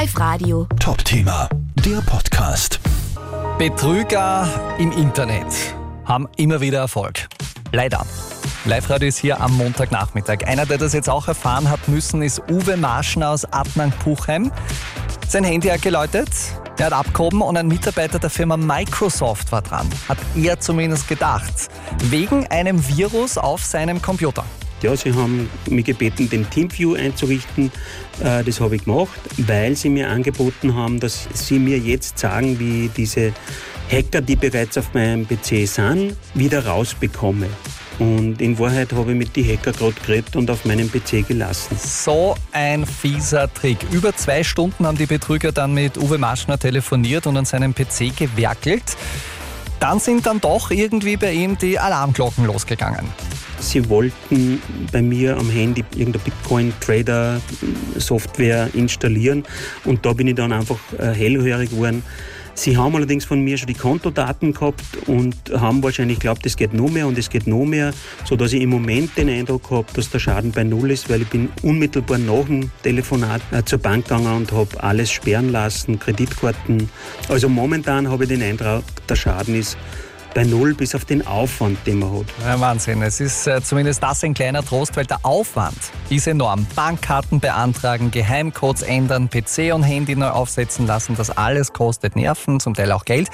Live Radio. Top-Thema, der Podcast. Betrüger im Internet haben immer wieder Erfolg. Leider. Live-Radio ist hier am Montagnachmittag. Einer, der das jetzt auch erfahren hat müssen, ist Uwe Marschner aus Adnang-Puchheim. Sein Handy hat geläutet, er hat abgehoben und ein Mitarbeiter der Firma Microsoft war dran. Hat er zumindest gedacht. Wegen einem Virus auf seinem Computer. Ja, sie haben mich gebeten, den Teamview einzurichten. Äh, Das habe ich gemacht, weil sie mir angeboten haben, dass sie mir jetzt sagen, wie diese Hacker, die bereits auf meinem PC sind, wieder rausbekomme. Und in Wahrheit habe ich mit den Hacker gerade geredet und auf meinem PC gelassen. So ein fieser Trick. Über zwei Stunden haben die Betrüger dann mit Uwe Marschner telefoniert und an seinem PC gewerkelt. Dann sind dann doch irgendwie bei ihm die Alarmglocken losgegangen. Sie wollten bei mir am Handy irgendeine Bitcoin-Trader-Software installieren und da bin ich dann einfach äh, hellhörig geworden. Sie haben allerdings von mir schon die Kontodaten gehabt und haben wahrscheinlich geglaubt, es geht noch mehr und es geht noch mehr, sodass ich im Moment den Eindruck habe, dass der Schaden bei Null ist, weil ich bin unmittelbar nach dem Telefonat äh, zur Bank gegangen und habe alles sperren lassen, Kreditkarten. Also momentan habe ich den Eindruck, der Schaden ist bei Null bis auf den Aufwand, den man hat. Ja, Wahnsinn. Es ist äh, zumindest das ein kleiner Trost, weil der Aufwand ist enorm. Bankkarten beantragen, Geheimcodes ändern, PC und Handy neu aufsetzen lassen, das alles kostet Nerven, zum Teil auch Geld.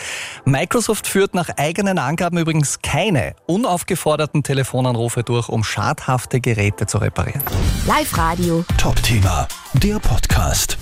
Microsoft führt nach eigenen Angaben übrigens keine unaufgeforderten Telefonanrufe durch, um schadhafte Geräte zu reparieren. Live Radio. Top-Thema, der Podcast.